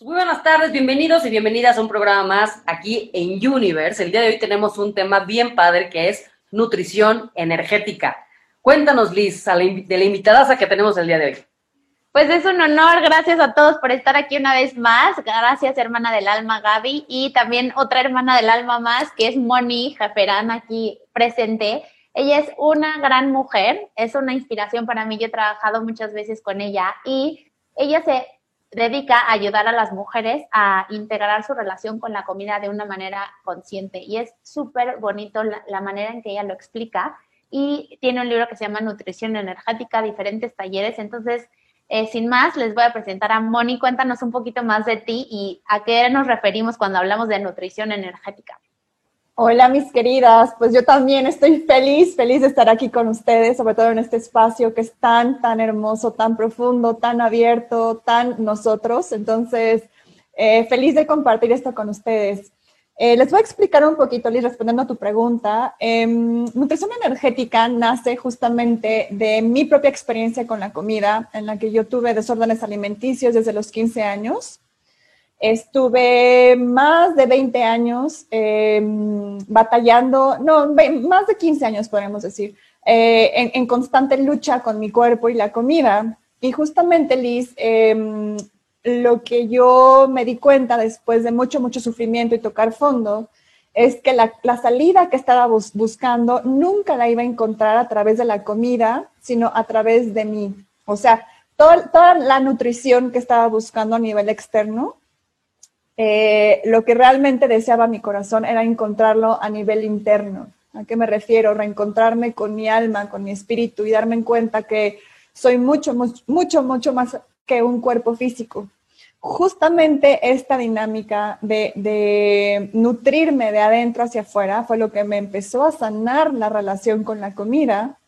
Muy buenas tardes, bienvenidos y bienvenidas a un programa más aquí en Universe. El día de hoy tenemos un tema bien padre que es nutrición energética. Cuéntanos, Liz, de la invitada que tenemos el día de hoy. Pues es un honor, gracias a todos por estar aquí una vez más. Gracias, hermana del alma Gaby, y también otra hermana del alma más, que es Moni Jaferán, aquí presente. Ella es una gran mujer, es una inspiración para mí. Yo he trabajado muchas veces con ella y ella se dedica a ayudar a las mujeres a integrar su relación con la comida de una manera consciente. Y es súper bonito la, manera en que ella lo explica. Y tiene un libro que se llama Nutrición Energética, diferentes talleres. Entonces, eh, sin más, les voy a presentar a Moni. Cuéntanos un poquito más de ti y a qué nos referimos cuando hablamos de nutrición energética. Hola mis queridas, pues yo también estoy feliz, feliz de estar aquí con ustedes, sobre todo en este espacio que es tan, tan hermoso, tan profundo, tan abierto, tan nosotros. Entonces, eh, feliz de compartir esto con ustedes. Eh, les voy a explicar un poquito, Liz, respondiendo a tu pregunta. Em, nutrición energética nace justamente de mi propia experiencia con la comida, en la que yo tuve desórdenes alimenticios desde los 15 años. Estuve más de 20 años em, batallando, no, más de 15 años podemos decir, eh, en, constante lucha con mi cuerpo y la comida. Y justamente, Liz, em, lo que yo me di cuenta después de mucho, mucho sufrimiento y tocar fondo, es que la, salida que estaba buscando nunca la iba a encontrar a través de la comida, sino a través de mí. O sea, toda la nutrición que estaba buscando a nivel externo eh, lo que realmente deseaba mi corazón era encontrarlo a nivel interno. ¿A qué me refiero? Reencontrarme con mi alma, con mi espíritu y darme en cuenta que soy mucho, mucho, mucho más que un cuerpo físico. Justamente esta dinámica de, nutrirme de adentro hacia afuera fue lo que me empezó a sanar la relación con la comida.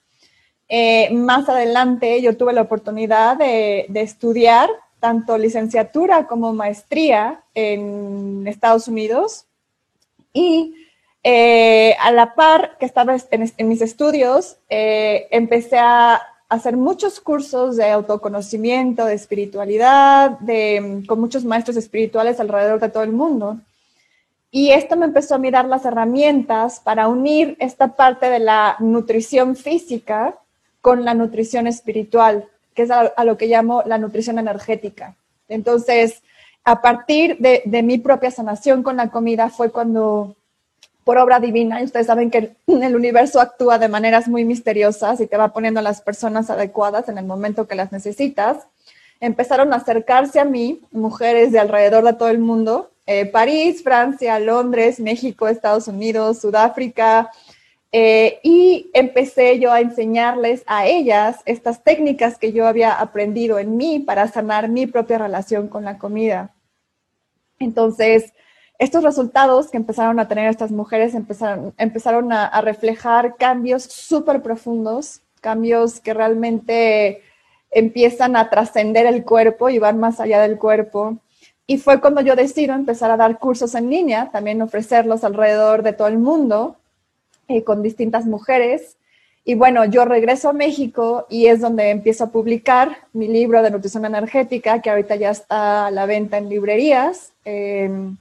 Eh, más adelante yo tuve la oportunidad de, de estudiar tanto licenciatura como maestría en Estados Unidos y eh, a la par que estaba en, mis estudios, eh, empecé a hacer muchos cursos de autoconocimiento, de espiritualidad, de, con muchos maestros espirituales alrededor de todo el mundo. Y esto me empezó a mirar las herramientas para unir esta parte de la nutrición física con la nutrición espiritual que es a, lo que llamo la nutrición energética. Entonces, a partir de, mi propia sanación con la comida fue cuando, por obra divina, y ustedes saben que el universo actúa de maneras muy misteriosas y te va poniendo a las personas adecuadas en el momento que las necesitas, empezaron a acercarse a mí mujeres de alrededor de todo el mundo, eh, París, Francia, Londres, México, Estados Unidos, Sudáfrica, eh, y empecé yo a enseñarles a ellas estas técnicas que yo había aprendido en mí para sanar mi propia relación con la comida. Entonces, estos resultados que empezaron a tener estas mujeres empezaron, empezaron a, reflejar cambios súper profundos, cambios que realmente empiezan a trascender el cuerpo y van más allá del cuerpo. Y fue cuando yo decido empezar a dar cursos en línea, también ofrecerlos alrededor de todo el mundo eh, con distintas mujeres. Y bueno, yo regreso a México y es donde empiezo a publicar mi libro de nutrición energética, que ahorita ya está a la venta en librerías. Em,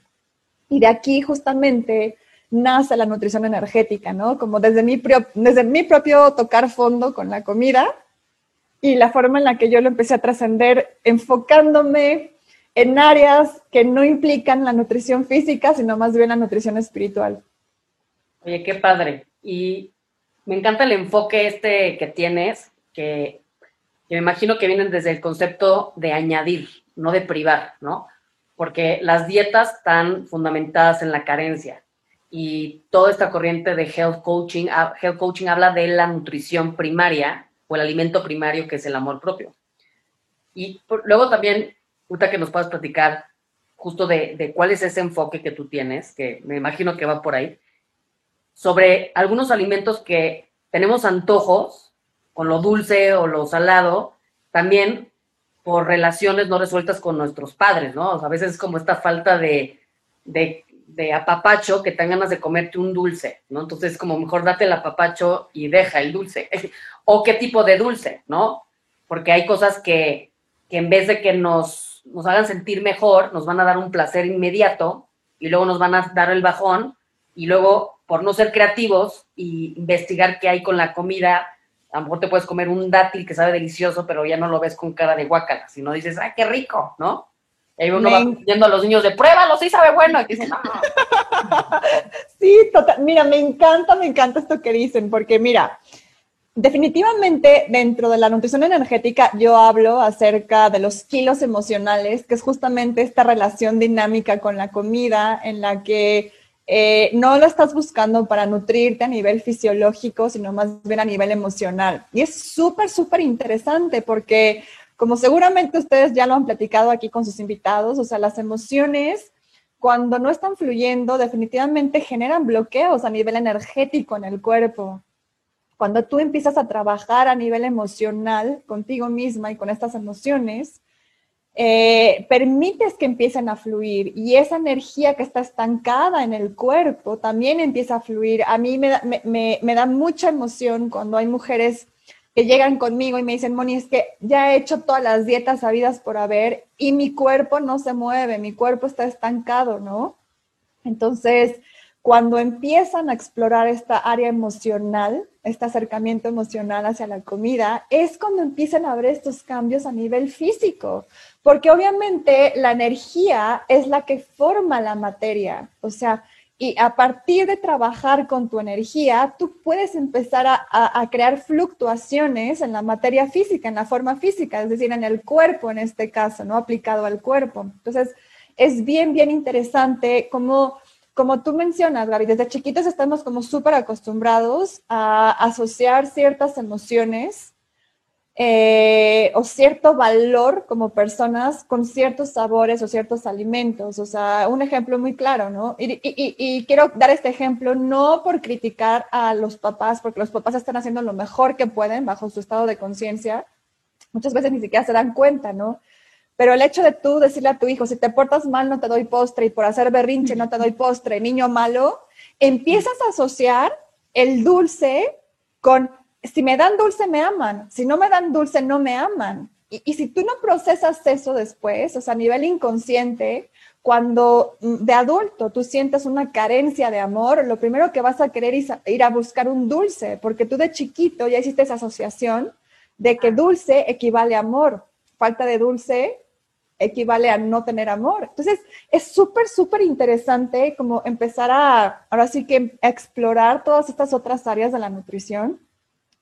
y de aquí justamente nace la nutrición energética, ¿no? Como desde mi, desde mi propio tocar fondo con la comida y la forma en la que yo lo empecé a trascender enfocándome en áreas que no implican la nutrición física, sino más bien la nutrición espiritual. Oye, qué padre. Y me encanta el enfoque este que tienes, que, me imagino que vienen desde el concepto de añadir, no de privar, ¿no? Porque las dietas están fundamentadas en la carencia y toda esta corriente de health coaching, ah, health coaching habla de la nutrición primaria o el alimento primario que es el amor propio. Y luego también, ahorita que nos puedas platicar justo de, de, cuál es ese enfoque que tú tienes, que me imagino que va por ahí, sobre algunos alimentos que tenemos antojos con lo dulce o lo salado, también por relaciones no resueltas con nuestros padres, ¿no? O sea, a veces es como esta falta de, de, de, apapacho que te ganas de comerte un dulce, ¿no? Entonces, como mejor date el apapacho y deja el dulce. o qué tipo de dulce, ¿no? Porque hay cosas que, que en vez de que nos, nos hagan sentir mejor, nos van a dar un placer inmediato y luego nos van a dar el bajón y luego por no ser creativos y investigar qué hay con la comida, a lo mejor te puedes comer un dátil que sabe delicioso, pero ya no lo ves con cara de guacala, sino dices, ¡ay, qué rico! ¿no? Y ahí uno va viendo a los niños de pruébalo, sí sabe bueno, y dicen, no. sí, total. Mira, me encanta, me encanta esto que dicen, porque mira, definitivamente dentro de la nutrición energética yo hablo acerca de los kilos emocionales, que es justamente esta relación dinámica con la comida en la que eh, no lo estás buscando para nutrirte a nivel fisiológico, sino más bien a nivel emocional. Y es súper, súper interesante porque, como seguramente ustedes ya lo han platicado aquí con sus invitados, o sea, las emociones, cuando no están fluyendo, definitivamente generan bloqueos a nivel energético en el cuerpo. Cuando tú empiezas a trabajar a nivel emocional contigo misma y con estas emociones, eh, permites que empiecen a fluir y esa energía que está estancada en el cuerpo también empieza a fluir. A mí me da, me, me, da mucha emoción cuando hay mujeres que llegan conmigo y me dicen, Moni, es que ya he hecho todas las dietas habidas por haber y mi cuerpo no se mueve, mi cuerpo está estancado, ¿no? Entonces, cuando empiezan a explorar esta área emocional, este acercamiento emocional hacia la comida, es cuando empiezan a ver estos cambios a nivel físico, porque obviamente la energía es la que forma la materia, o sea, y a partir de trabajar con tu energía, tú puedes empezar a, crear fluctuaciones en la materia física, en la forma física, es decir, en el cuerpo en este caso, ¿no? Aplicado al cuerpo. Entonces, es bien, bien interesante cómo como tú mencionas, Gaby, desde chiquitos estamos como súper acostumbrados a asociar ciertas emociones eh, o cierto valor como personas con ciertos sabores o ciertos alimentos. O sea, un ejemplo muy claro, ¿no? Y, y, quiero dar este ejemplo no por criticar a los papás, porque los papás están haciendo lo mejor que pueden bajo su estado de conciencia. Muchas veces ni siquiera se dan cuenta, ¿no? Pero el hecho de tú decirle a tu hijo, si te portas mal no te doy postre y por hacer berrinche no te doy postre, niño malo, empiezas a asociar el dulce con, si me dan dulce me aman, si no me dan dulce no me aman. Y, si tú no procesas eso después, o sea, a nivel inconsciente, cuando mm, de adulto tú sientes una carencia de amor, lo primero que vas a querer es ir a buscar un dulce, porque tú de chiquito ya hiciste esa asociación de que dulce equivale a amor. Falta de dulce equivale a no tener amor. Entonces, es súper, súper interesante como empezar a, ahora sí que explorar todas estas otras áreas de la nutrición,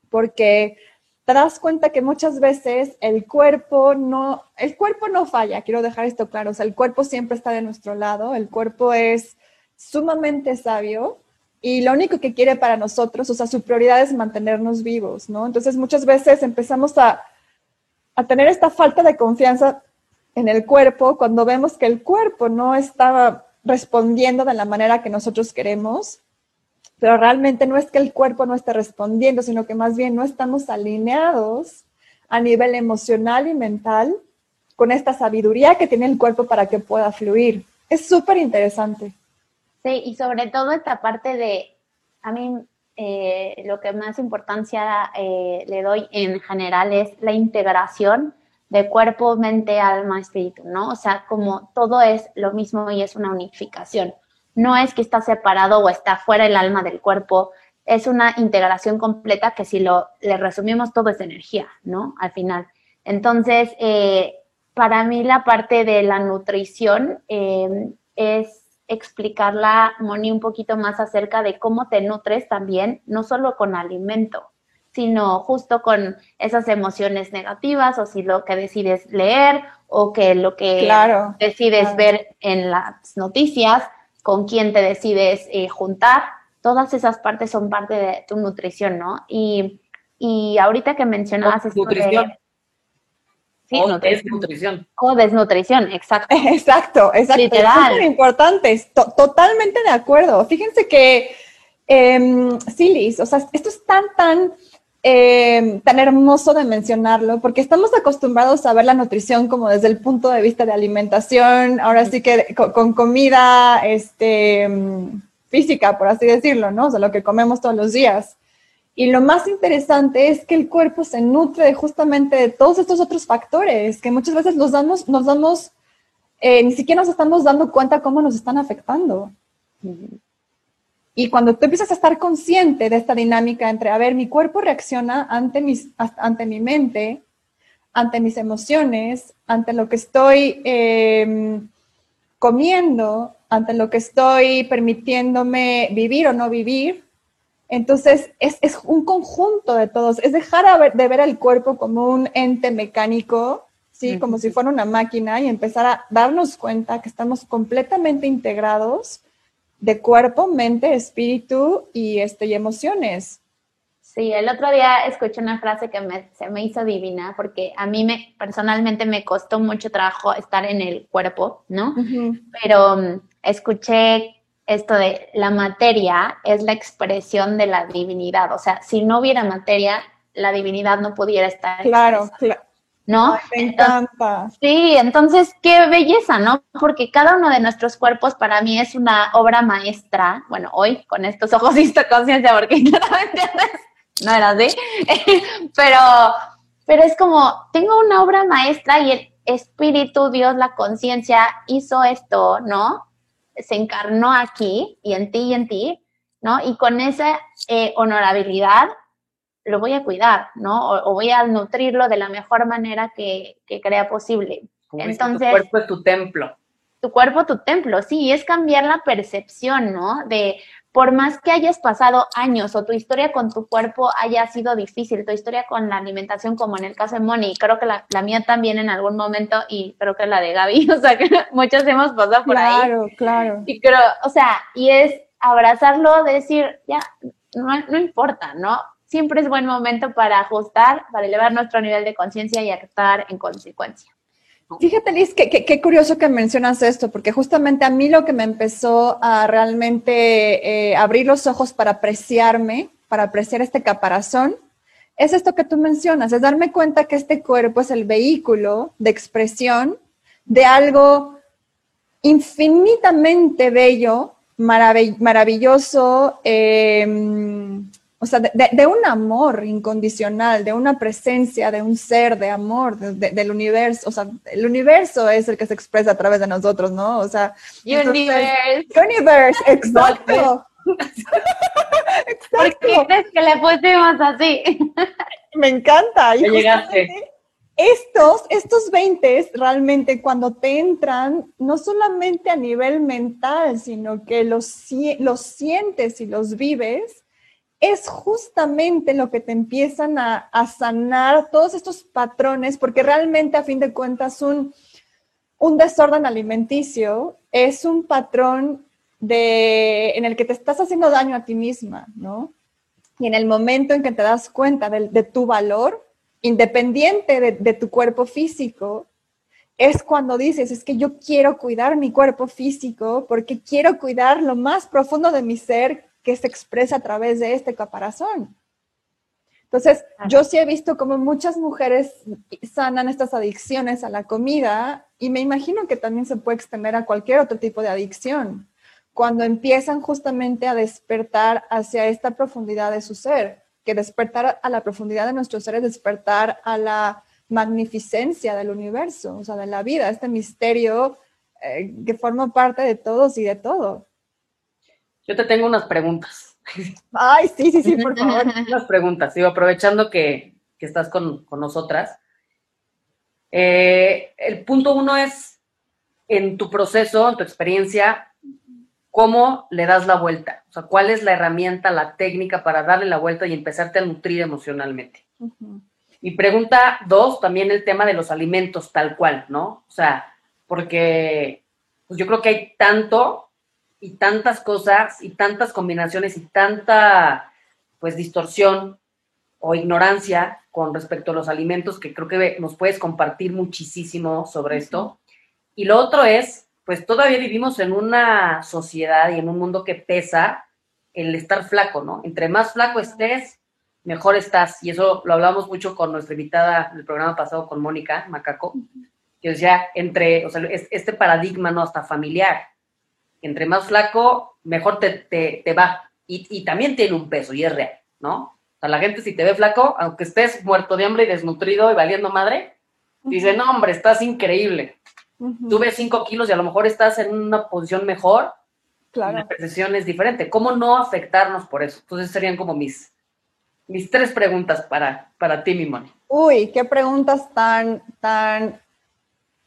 porque te das cuenta que muchas veces el cuerpo no, el cuerpo no falla, quiero dejar esto claro, o sea, el cuerpo siempre está de nuestro lado, el cuerpo es sumamente sabio y lo único que quiere para nosotros, o sea, su prioridad es mantenernos vivos, ¿no? Entonces, muchas veces empezamos a, a tener esta falta de confianza en el cuerpo cuando vemos que el cuerpo no está respondiendo de la manera que nosotros queremos, pero realmente no es que el cuerpo no esté respondiendo, sino que más bien no estamos alineados a nivel emocional y mental con esta sabiduría que tiene el cuerpo para que pueda fluir. Es súper interesante. Sí, y sobre todo esta parte de, a mí eh, lo que más importancia eh, le doy en general es la integración de cuerpo, mente, alma, espíritu, ¿no? O sea, como todo es lo mismo y es una unificación. No es que está separado o está fuera el alma del cuerpo, es una integración completa que si lo le resumimos todo es energía, ¿no? Al final. Entonces, eh, para mí la parte de la nutrición eh, es explicarla, Moni, un poquito más acerca de cómo te nutres también, no solo con alimento, sino justo con esas emociones negativas o si lo que decides leer o que lo que decides ver en las noticias, con quién te decides eh, juntar, todas esas partes son parte de tu nutrición, ¿no? Y, y ahorita que mencionabas esto nutrición. Sí, o desnutrición. O desnutrición, exacto. Exacto, exacto. Literal. Es importante, totalmente de acuerdo. Fíjense que, eh, o sea, esto es tan, tan eh, tan hermoso de mencionarlo, porque estamos acostumbrados a ver la nutrición como desde el punto de vista de alimentación, ahora sí que con, comida este, física, por así decirlo, ¿no? O sea, lo que comemos todos los días. Y lo más interesante es que el cuerpo se nutre justamente de todos estos otros factores que muchas veces nos damos, nos damos, eh, ni siquiera nos estamos dando cuenta cómo nos están afectando. Y cuando tú empiezas a estar consciente de esta dinámica entre, a ver, mi cuerpo reacciona ante, mis, ante mi mente, ante mis emociones, ante lo que estoy em, comiendo, ante lo que estoy permitiéndome vivir o no vivir, entonces, es, un conjunto de todos, es dejar de ver el cuerpo como un ente mecánico, ¿sí? Como si fuera una máquina y empezar a darnos cuenta que estamos completamente integrados de cuerpo, mente, espíritu y, este, y emociones. Sí, el otro día escuché una frase que se me hizo divina porque a mí me, personalmente me costó mucho trabajo estar en el cuerpo, ¿no? Pero um, escuché esto de la materia es la expresión de la divinidad. O sea, si no hubiera materia, la divinidad no pudiera estar. Claro, claro. ¿No? me encanta. sí, entonces qué belleza, ¿no? Porque cada uno de nuestros cuerpos para mí es una obra maestra. Bueno, hoy con estos ojos y conciencia, porque claramente no era así. pero, pero es como, tengo una obra maestra y el espíritu, Dios, la conciencia hizo esto, ¿no? se encarnó aquí y en ti y en ti, ¿no? Y con esa eh, honorabilidad lo voy a cuidar, ¿no? O, voy a nutrirlo de la mejor manera que, crea posible. Entonces, tu cuerpo es tu templo. Tu cuerpo, tu templo, sí, es cambiar la percepción, ¿no? De, por más que hayas pasado años o tu historia con tu cuerpo haya sido difícil, tu historia con la alimentación, como en el caso de Moni, creo que la, mía también en algún momento y creo que la de Gaby, o sea, que muchos hemos pasado por ahí. Claro, claro. Y creo, o sea, y es abrazarlo, decir, ya, no, no importa, ¿no? Siempre es buen momento para ajustar, para elevar nuestro nivel de conciencia y actuar en consecuencia. Fíjate, Liz, qué curioso que mencionas esto, porque justamente a mí lo que me empezó a realmente eh, abrir los ojos para apreciarme, para apreciar este caparazón, es esto que tú mencionas, es darme cuenta que este cuerpo es el vehículo de expresión de algo infinitamente bello, maravilloso, eh, o sea, de, un amor incondicional, de una presencia, de un ser, de amor, del universo. O sea, el universo es el que se expresa a través de nosotros, ¿no? O sea, universe. universe, exacto. exacto. ¿Por qué crees que le pusimos así? Me encanta. Y llegaste. Estos, estos 20 realmente cuando te entran, no solamente a nivel mental, sino que los, los sientes y los vives, es justamente lo que te empiezan a, sanar todos estos patrones, porque realmente a fin de cuentas un, un desorden alimenticio es un patrón de, en el que te estás haciendo daño a ti misma, ¿no? Y en el momento en que te das cuenta de, tu valor, independiente de, de tu cuerpo físico, es cuando dices, es que yo quiero cuidar mi cuerpo físico porque quiero cuidar lo más profundo de mi ser, que se expresa a través de este caparazón. Entonces, yo sí he visto como muchas mujeres sanan estas adicciones a la comida y me imagino que también se puede extender a cualquier otro tipo de adicción, cuando empiezan justamente a despertar hacia esta profundidad de su ser, que despertar a la profundidad de nuestro ser es despertar a la magnificencia del universo, o sea, de la vida, este misterio eh, que forma parte de todos y de todo. Yo te tengo unas preguntas. Ay, sí, sí, sí, por favor. unas preguntas, digo, aprovechando que, estás con, nosotras. Eh, el punto uno es, en tu proceso, en tu experiencia, ¿cómo le das la vuelta? O sea, ¿cuál es la herramienta, la técnica para darle la vuelta y empezarte a nutrir emocionalmente? Y pregunta dos, también el tema de los alimentos tal cual, ¿no? O sea, porque pues yo creo que hay tanto y tantas cosas y tantas combinaciones y tanta pues distorsión o ignorancia con respecto a los alimentos que creo que nos puedes compartir muchísimo sobre esto. Y lo otro es, pues todavía vivimos en una sociedad y en un mundo que pesa el estar flaco, ¿no? Entre más flaco estés, mejor estás. Y eso lo hablamos mucho con nuestra invitada del programa pasado con Mónica Macaco, que decía, entre, o sea, este paradigma, ¿no? Hasta familiar entre más flaco, mejor te, va. Y, también tiene un peso y es real, ¿no? A la gente si te ve flaco, aunque estés muerto de hambre y desnutrido y valiendo madre, dice, no, hombre, estás increíble. Tú ves cinco kilos y a lo mejor estás en una posición mejor. Claro. La percepción es diferente. ¿Cómo no afectarnos por eso? Entonces serían como mis, mis tres preguntas para, para ti, mi Moni. Uy, qué preguntas tan, tan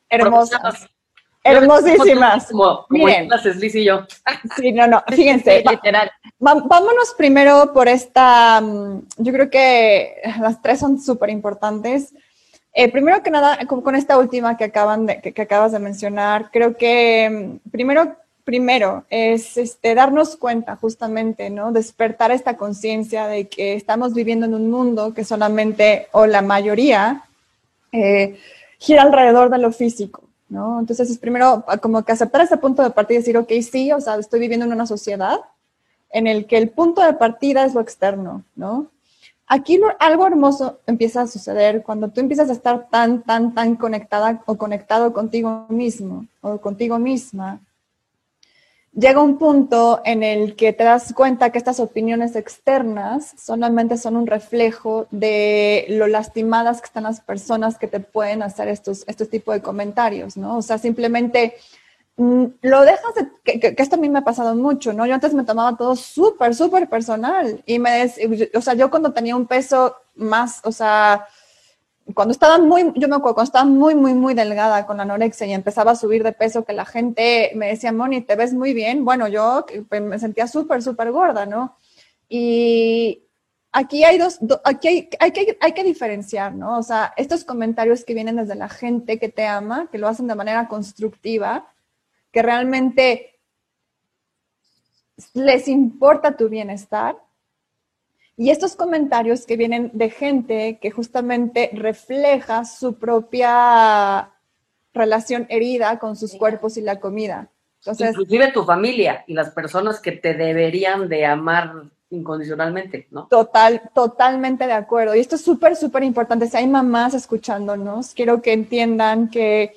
hermosas. Hermosísimas. Como, como Miren. clases, Liz y yo. Sí, no, no, fíjense. literal. va- vámonos primero por esta, mm, yo creo que las tres son súper importantes. Eh, primero que nada, con, con esta última que, acaban de, que, que acabas de mencionar, creo que mm, primero, primero es este, darnos cuenta justamente, ¿no? Despertar esta conciencia de que estamos viviendo en un mundo que solamente, o la mayoría, eh, gira alrededor de lo físico, ¿no? Entonces es primero ah, como que aceptar ese punto de partida y decir, ok, sí, o sea, estoy viviendo en una sociedad en el que el punto de partida es lo externo, ¿no? Aquí lo- algo hermoso empieza a suceder cuando tú empiezas a estar tan, tan, tan conectada o conectado contigo mismo o contigo misma. Llega un punto en el que te das cuenta que estas opiniones externas solamente son un reflejo de lo lastimadas que están las personas que te pueden hacer estos, estos tipos de comentarios, ¿no? O sea, simplemente mm, lo dejas de, que, que- esto a mí me ha pasado mucho, ¿no? Yo antes me tomaba todo súper, súper personal y me, o sea, yo cuando tenía un peso más, o sea, cuando estaba muy, yo me acuerdo, cuando estaba muy, muy, muy delgada con la anorexia y empezaba a subir de peso, que la gente me decía, Moni, te ves muy bien. Bueno, yo pues, me sentía súper, súper gorda, ¿no? Y aquí hay dos, do- aquí hay, hay, que, hay que diferenciar, ¿no? O sea, estos comentarios que vienen desde la gente que te ama, que lo hacen de manera constructiva, que realmente les importa tu bienestar. Y estos comentarios que vienen de gente que justamente refleja su propia relación herida con sus cuerpos y la comida. Entonces, Inclusive tu familia y las personas que te deberían de amar incondicionalmente, ¿no? Total, totalmente de acuerdo. Y esto es súper, súper importante. Si hay mamás escuchándonos, quiero que entiendan que,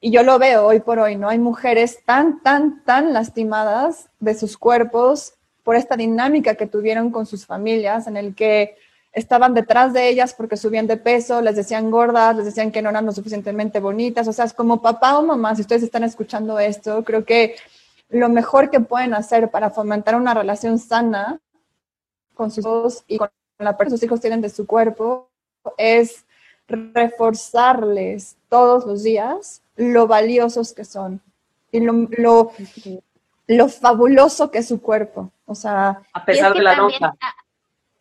y yo lo veo hoy por hoy, ¿no? Hay mujeres tan, tan, tan lastimadas de sus cuerpos por esta dinámica que tuvieron con sus familias, en el que estaban detrás de ellas porque subían de peso, les decían gordas, les decían que no eran lo suficientemente bonitas. O sea, es como papá o mamá, si ustedes están escuchando esto, creo que lo mejor que pueden hacer para fomentar una relación sana con sus hijos y con la persona que sus hijos tienen de su cuerpo es reforzarles todos los días lo valiosos que son y lo, lo, lo fabuloso que es su cuerpo. O sea, A es pesar que de la nota.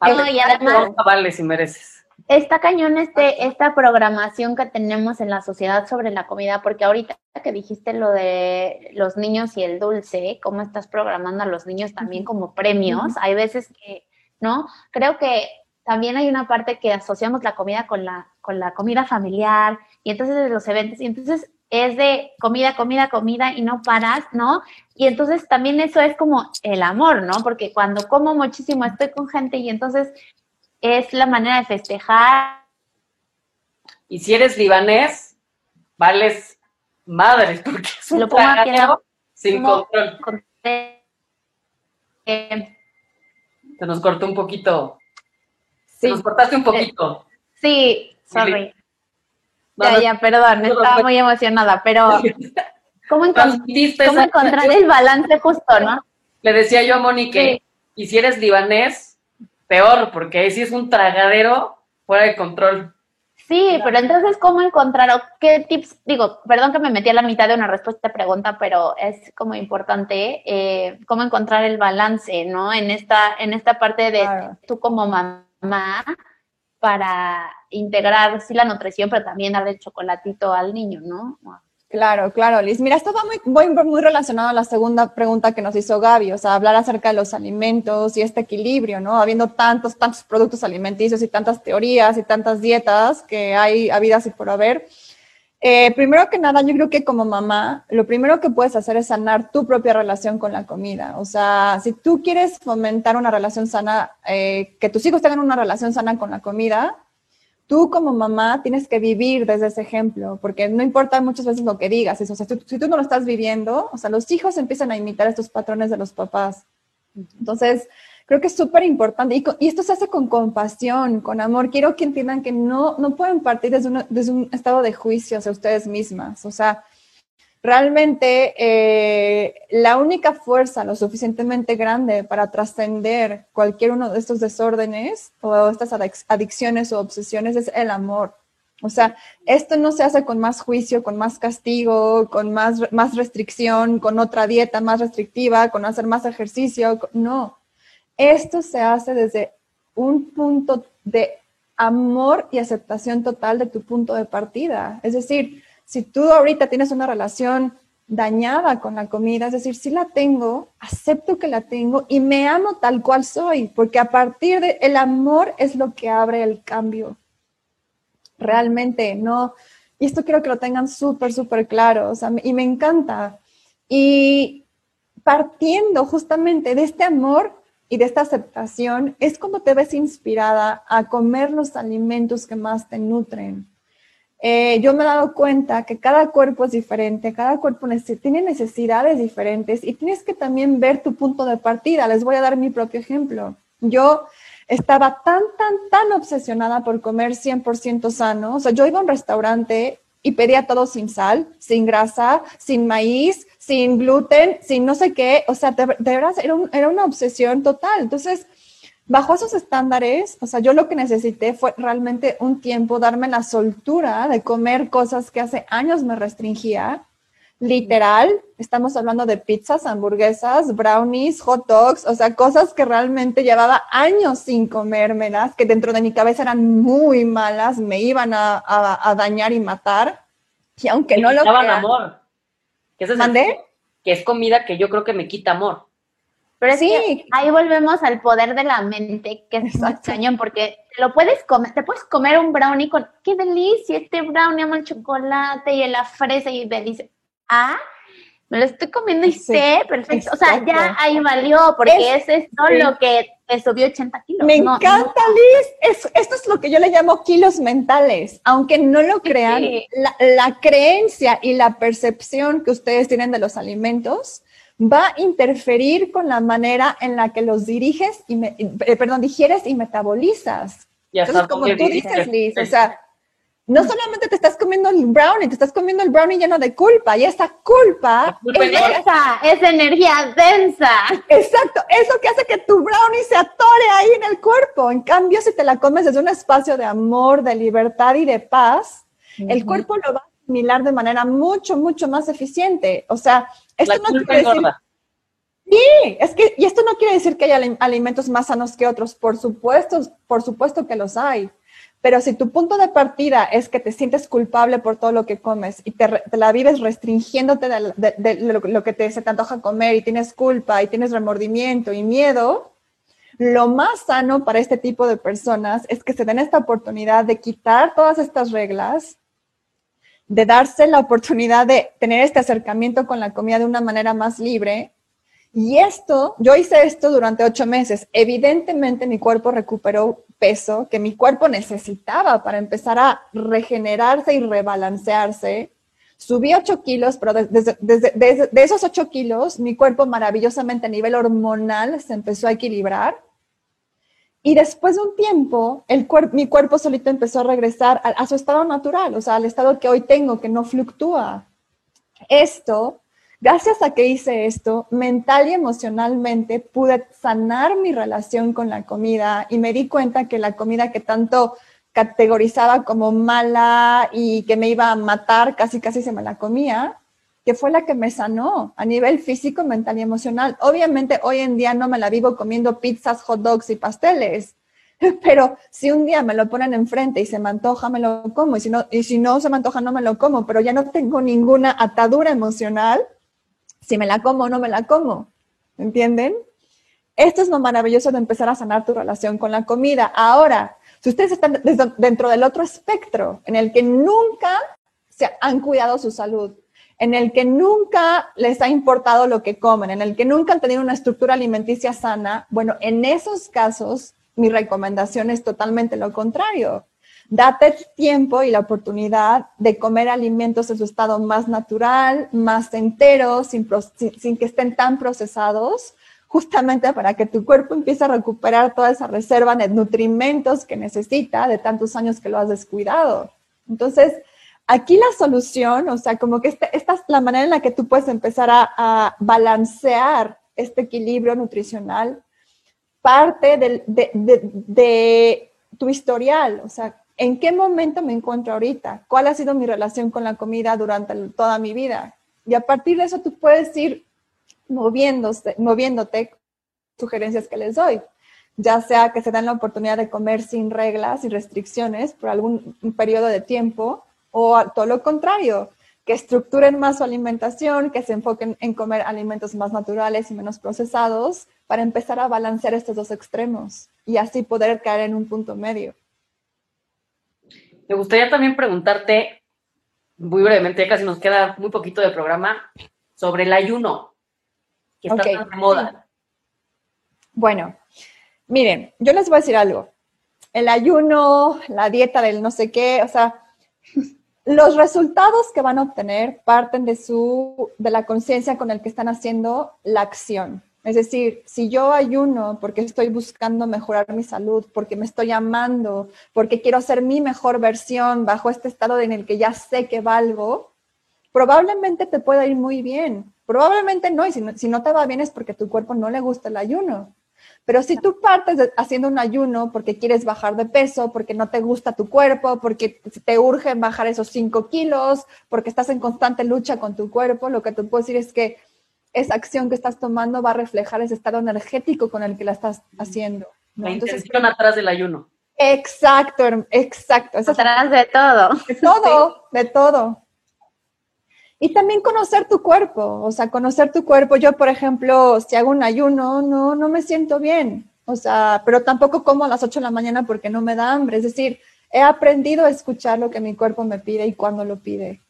no, y además- vale si mereces. Está cañón este, esta programación que tenemos en la sociedad sobre la comida, porque ahorita que dijiste lo de los niños y el dulce, cómo estás programando a los niños también como premios, hay veces que, ¿no? Creo que también hay una parte que asociamos la comida con la, con la comida familiar, y entonces de los eventos, y entonces es de comida, comida, comida, y no paras, ¿no? Y entonces también eso es como el amor, ¿no? Porque cuando como muchísimo estoy con gente y entonces es la manera de festejar. Y si eres libanés, vales madres, porque es un Lo pongo aquí sin como- control. con- eh, Se nos cortó un poquito. Se sí, nos cortaste un poquito. sí, sorry. Ya, perdón, estaba muy emocionada, pero ¿cómo, encontrar el balance justo, no? Le decía yo a Moni que, y si eres libanés, peor, porque ahí sí es un tragadero fuera de control. Sí, pero entonces, ¿cómo encontrar o qué tips? Digo, perdón que me metí a la mitad de una respuesta a pregunta, pero es como importante eh, cómo encontrar el balance, ¿no? En esta, en esta parte de Claro. tú como mamá para integrar sí la nutrición, pero también darle el chocolatito al niño, ¿no? Claro, claro, Liz. Mira, esto va muy, muy, muy relacionado a la segunda pregunta que nos hizo Gaby, o sea, hablar acerca de los alimentos y este equilibrio, ¿no? Habiendo tantos, tantos productos alimenticios y tantas teorías y tantas dietas que hay habidas y por haber. Eh, primero que nada, yo creo que como mamá, lo primero que puedes hacer es sanar tu propia relación con la comida. O sea, si tú quieres fomentar una relación sana, eh, que tus hijos tengan una relación sana con la comida, tú como mamá tienes que vivir desde ese ejemplo, porque no importa muchas veces lo que digas, eso, o sea, si, tú- si tú no lo estás viviendo, o sea, los hijos empiezan a imitar estos patrones de los papás. Entonces, creo que es súper importante. Y, esto se hace con compasión, con amor. Quiero que entiendan que no, no pueden partir desde, un estado de juicio hacia ustedes mismas. O sea, realmente eh, la única fuerza lo suficientemente grande para trascender cualquier uno de estos desórdenes o estas adicciones o obsesiones es el amor. O sea, esto no se hace con más juicio, con más castigo, con más, más restricción, con otra dieta más restrictiva, con hacer más ejercicio. No, esto se hace desde un punto de amor y aceptación total de tu punto de partida. Es decir, si tú ahorita tienes una relación dañada con la comida, es decir, si la tengo, acepto que la tengo y me amo tal cual soy, porque a partir de el amor es lo que abre el cambio. Realmente, no. Y esto quiero que lo tengan súper, súper claro, y me encanta. Y partiendo justamente de este amor y de esta aceptación, es como te ves inspirada a comer los alimentos que más te nutren eh, yo me he dado cuenta que cada cuerpo es diferente, cada cuerpo tiene necesidades diferentes y tienes que también ver tu punto de partida. Les voy a dar mi propio ejemplo. Yo estaba tan, tan, tan obsesionada por comer 100% sano. O sea, yo iba a un restaurante y pedía todo sin sal, sin grasa, sin maíz, sin gluten, sin no sé qué. O sea, de, verdad era, era una obsesión total. Entonces, bajo esos estándares, o sea, yo lo que necesité fue realmente un tiempo, darme la soltura de comer cosas que hace años me restringía. Literal, estamos hablando de pizzas, hamburguesas, brownies, hot dogs, o sea, cosas que realmente llevaba años sin comérmelas, que dentro de mi cabeza eran muy malas, me iban a, dañar y matar. Y aunque no lo crean, amor. ¿Qué es Que es comida que yo creo que me quita amor. Pero sí. ahí volvemos al poder de la mente, que es cañón, porque te lo puedes comer, te puedes comer un brownie con, qué delicia, este brownie amo el chocolate y la fresa y dice, ah, me lo estoy comiendo y sé, perfecto. O sea, ya ahí valió, porque es, esto lo que te subió 80 kilos. Me encanta, Liz. esto es lo que yo le llamo kilos mentales. Aunque no lo crean, la, la creencia y la percepción que ustedes tienen de los alimentos va a interferir con la manera en la que los diriges y, eh, perdón, digieres y metabolizas. Entonces, como tú dices, Liz, o sea, no solamente te estás comiendo el brownie, te estás comiendo el brownie lleno de culpa y esa culpa, es, esa, esa energía densa. Exacto, es lo que hace que tu brownie se atore ahí en el cuerpo. En cambio, si te la comes desde un espacio de amor, de libertad y de paz, el cuerpo lo va a asimilar de manera mucho, mucho más eficiente. O sea, esto no quiere decir... Sí, es que, y esto no quiere decir que haya alimentos más sanos que otros, por supuesto, por supuesto que los hay. Pero si tu punto de partida es que te sientes culpable por todo lo que comes y te, la vives restringiéndote de, lo, que te, se te antoja comer y tienes culpa y tienes remordimiento y miedo, lo más sano para este tipo de personas es que se den esta oportunidad de quitar todas estas reglas, de darse la oportunidad de tener este acercamiento con la comida de una manera más libre. Y esto, yo hice esto durante ocho meses. Evidentemente mi cuerpo recuperó peso que mi cuerpo necesitaba para empezar a regenerarse y rebalancearse. Subí ocho kilos, pero desde, de esos ocho kilos, mi cuerpo maravillosamente a nivel hormonal se empezó a equilibrar y después de un tiempo, mi cuerpo solito empezó a regresar a, su estado natural, o sea, al estado que hoy tengo, que no fluctúa. Esto, gracias a que hice esto, mental y emocionalmente pude sanar mi relación con la comida y me di cuenta que la comida que tanto categorizaba como mala y que me iba a matar, casi casi se me la comía, que fue la que me sanó a nivel físico, mental y emocional. Obviamente hoy en día no me la vivo comiendo pizzas, hot dogs y pasteles, pero si un día me lo ponen enfrente y se me antoja, me lo como, y si no, y si no se me antoja, no me lo como, pero ya no tengo ninguna atadura emocional, si me la como o no me la como, ¿entienden? Esto es lo maravilloso de empezar a sanar tu relación con la comida. Ahora, si ustedes están dentro del otro espectro, en el que nunca se han cuidado su salud, en el que nunca les ha importado lo que comen, en el que nunca han tenido una estructura alimenticia sana, bueno, en esos casos mi recomendación es totalmente lo contrario. Date tiempo y la oportunidad de comer alimentos en su estado más natural, más entero, sin, sin que estén tan procesados, justamente para que tu cuerpo empiece a recuperar toda esa reserva de nutrimentos que necesita de tantos años que lo has descuidado. Entonces, aquí la solución, o sea, como que este, esta, es la manera en la que tú puedes empezar a, balancear este equilibrio nutricional, parte de tu historial, o sea, ¿En qué momento me encuentro ahorita? ¿Cuál ha sido mi relación con la comida durante toda mi vida? Y a partir de eso tú puedes ir moviéndose, moviéndote sugerencias que les doy, ya sea que se den la oportunidad de comer sin reglas y restricciones por algún periodo de tiempo, o todo lo contrario, que estructuren más su alimentación, que se enfoquen en comer alimentos más naturales y menos procesados, para empezar a balancear estos dos extremos y así poder caer en un punto medio. Me gustaría también preguntarte, muy brevemente, ya casi nos queda muy poquito de programa, sobre el ayuno, que está tan de moda. Bueno, miren, yo les voy a decir algo. El ayuno, la dieta del no sé qué, o sea, los resultados que van a obtener parten de su de la conciencia con el que están haciendo la acción. Es decir, si yo ayuno porque estoy buscando mejorar mi salud, porque me estoy amando, porque quiero ser mi mejor versión bajo este estado en el que ya sé que valgo, probablemente te pueda ir muy bien. Probablemente no, y si no, te va bien es porque tu cuerpo no le gusta el ayuno. Pero si tú partes haciendo un ayuno porque quieres bajar de peso, porque no te gusta tu cuerpo, porque te urge bajar esos 5 kilos, porque estás en constante lucha con tu cuerpo, lo que te puedo decir es que esa acción que estás tomando va a reflejar ese estado energético con el que la estás haciendo. La intención atrás del ayuno. Exacto, exacto. atrás de todo. De todo, de todo. Y también conocer tu cuerpo, o sea, conocer tu cuerpo. Yo, por ejemplo, si hago un ayuno, no, no me siento bien. O sea, pero tampoco como a las 8 de la mañana porque no me da hambre. Es decir, he aprendido a escuchar lo que mi cuerpo me pide y cuando lo pide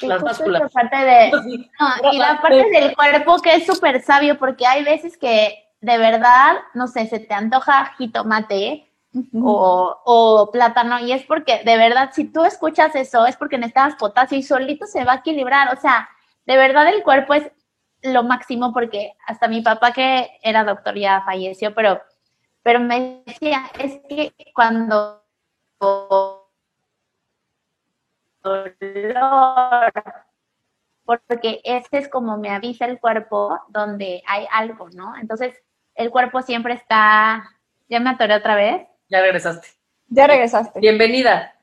las básculas. Parte de, y la parte del cuerpo que es súper sabio, porque hay veces que de verdad, no sé, se te antoja jitomate o, o, plátano, y es porque de verdad, si tú escuchas eso, es porque necesitas potasio y solito se va a equilibrar. O sea, de verdad el cuerpo es lo máximo, porque hasta mi papá, que era doctor, ya falleció, pero, pero me decía, es que cuando dolor, porque ese es como me avisa el cuerpo donde hay algo, ¿no? Entonces, el cuerpo siempre está, ya me atoré otra vez. Ya regresaste. Ya regresaste. Bienvenida.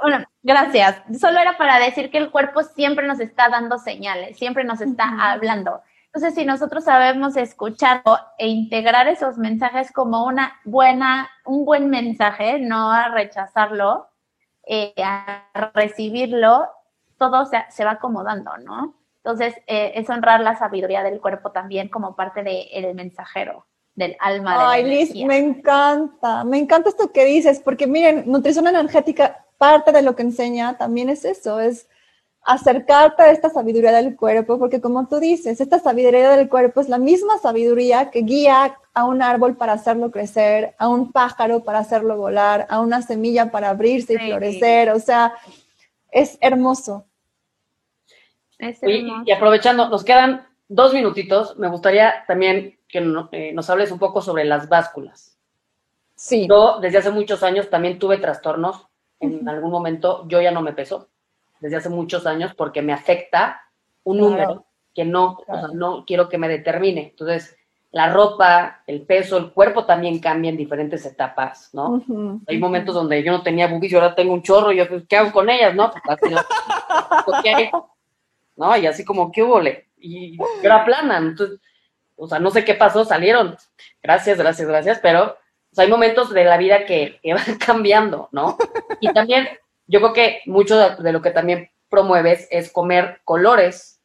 Bueno, gracias. Solo era para decir que el cuerpo siempre nos está dando señales, siempre nos está hablando. Entonces, si nosotros sabemos escuchar e integrar esos mensajes como una buena, un buen mensaje, no a rechazarlo, eh, a recibirlo, todo se, se, va acomodando, ¿no? Entonces, eh, es honrar la sabiduría del cuerpo también como parte del mensajero, del alma. Ay, Liz, me encanta, me encanta esto que dices, porque miren, nutrición energética, parte de lo que enseña también es eso, es acercarte a esta sabiduría del cuerpo, porque como tú dices, esta sabiduría del cuerpo es la misma sabiduría que guía a un árbol para hacerlo crecer, a un pájaro para hacerlo volar, a una semilla para abrirse y florecer, o sea, es hermoso. Y, aprovechando, nos quedan dos minutitos, me gustaría también que eh, nos hables un poco sobre las básculas. Sí. Yo desde hace muchos años también tuve trastornos, en algún momento yo ya no me peso, desde hace muchos años porque me afecta un número que no, no quiero que me determine. Entonces, la ropa, el peso, el cuerpo también cambia en diferentes etapas, ¿no? Hay momentos donde yo no tenía boobies y ahora tengo un chorro y yo, pues, ¿qué hago con ellas, no? Pues, ¿No? Y así como, ¿qué hubo? Y yo era plana, entonces, o sea, no sé qué pasó, salieron. Gracias, gracias, gracias, pero hay momentos de la vida que, que van cambiando, ¿no? Y también yo creo que mucho de, lo que también promueves es comer colores,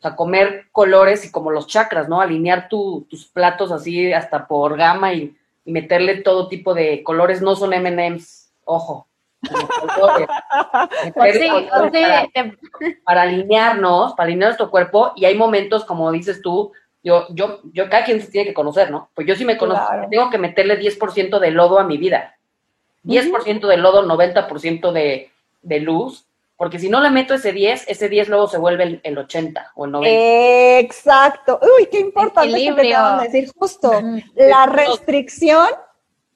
o sea, comer colores y como los chakras, ¿no? Alinear tus platos así hasta por gama y, meterle todo tipo de colores, no son MMs, ojo. Pues sí, para, para, alinearnos, para alinear nuestro cuerpo, y hay momentos, como dices tú, yo, yo, yo, cada quien se tiene que conocer, ¿no? Pues yo sí me conozco, tengo que meterle 10% de lodo a mi vida. 10% de lodo, 90% de, de luz, porque si no le meto ese 10, ese 10 luego se vuelve el, el 80 o el 90. Exacto. Uy, qué importante que te acaban de decir. Justo, la restricción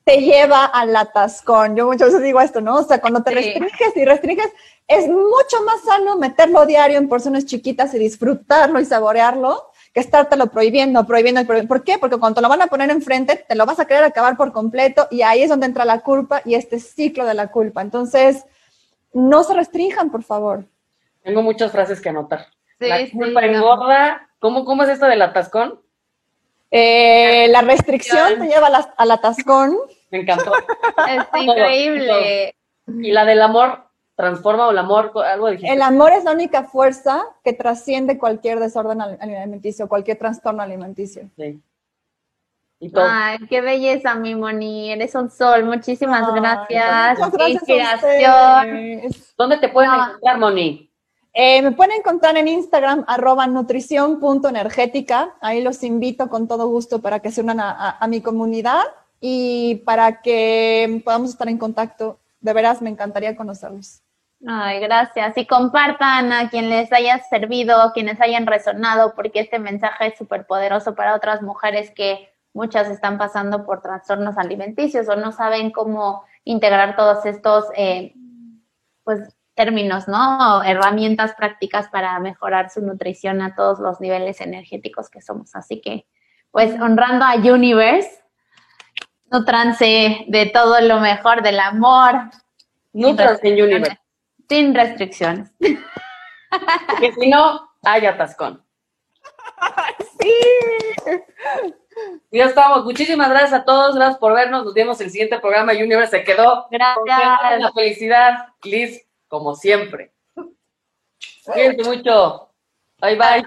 te lleva al atascón. Yo muchas veces digo esto, ¿no? O sea, cuando te Sí. restringes y restringes, es mucho más sano meterlo diario en porciones chiquitas y disfrutarlo y saborearlo que estártelo prohibiendo, prohibiendo, y prohibiendo. ¿Por qué? Porque cuando te lo van a poner enfrente, te lo vas a querer acabar por completo y ahí es donde entra la culpa y este ciclo de la culpa. Entonces, no se restrinjan, por favor. Tengo muchas frases que anotar. Sí, la sí, culpa no. engorda. ¿Cómo, ¿Cómo es esto del atascón? Eh, la restricción te lleva a la- al atascón. Me encantó. Es increíble. y la del amor transforma o el amor, algo dijiste. El amor es la única fuerza que trasciende cualquier desorden al- alimenticio, cualquier trastorno alimenticio. Sí. Y todo. Ay, qué belleza, mi Moni. Eres un sol. Muchísimas Ay, gracias. muchas Qué gracias inspiración. ¿Dónde te pueden No. encontrar, Moni? Eh, me pueden encontrar en Instagram, arroba nutrición.energética. Ahí los invito con todo gusto para que se unan a, a- a mi comunidad y para que podamos estar en contacto. De veras, me encantaría conocerlos. Ay, gracias. Y compartan a quien les haya servido, quienes hayan resonado, porque este mensaje es súper poderoso para otras mujeres que muchas están pasando por trastornos alimenticios o no saben cómo integrar todos estos eh, pues, términos, ¿no? Herramientas prácticas para mejorar su nutrición a todos los niveles energéticos que somos. Así que, pues, honrando a Universe, nutranse de todo lo mejor, del amor, Nutras en Universe. sin restricciones. Porque si no, hay atascón. Sí. Y ya estamos. Muchísimas gracias a todos. Gracias por vernos. Nos vemos en el siguiente programa. Universe se quedó. Gracias. La felicidad, Liz, como siempre. Cuídense mucho. Bye, bye.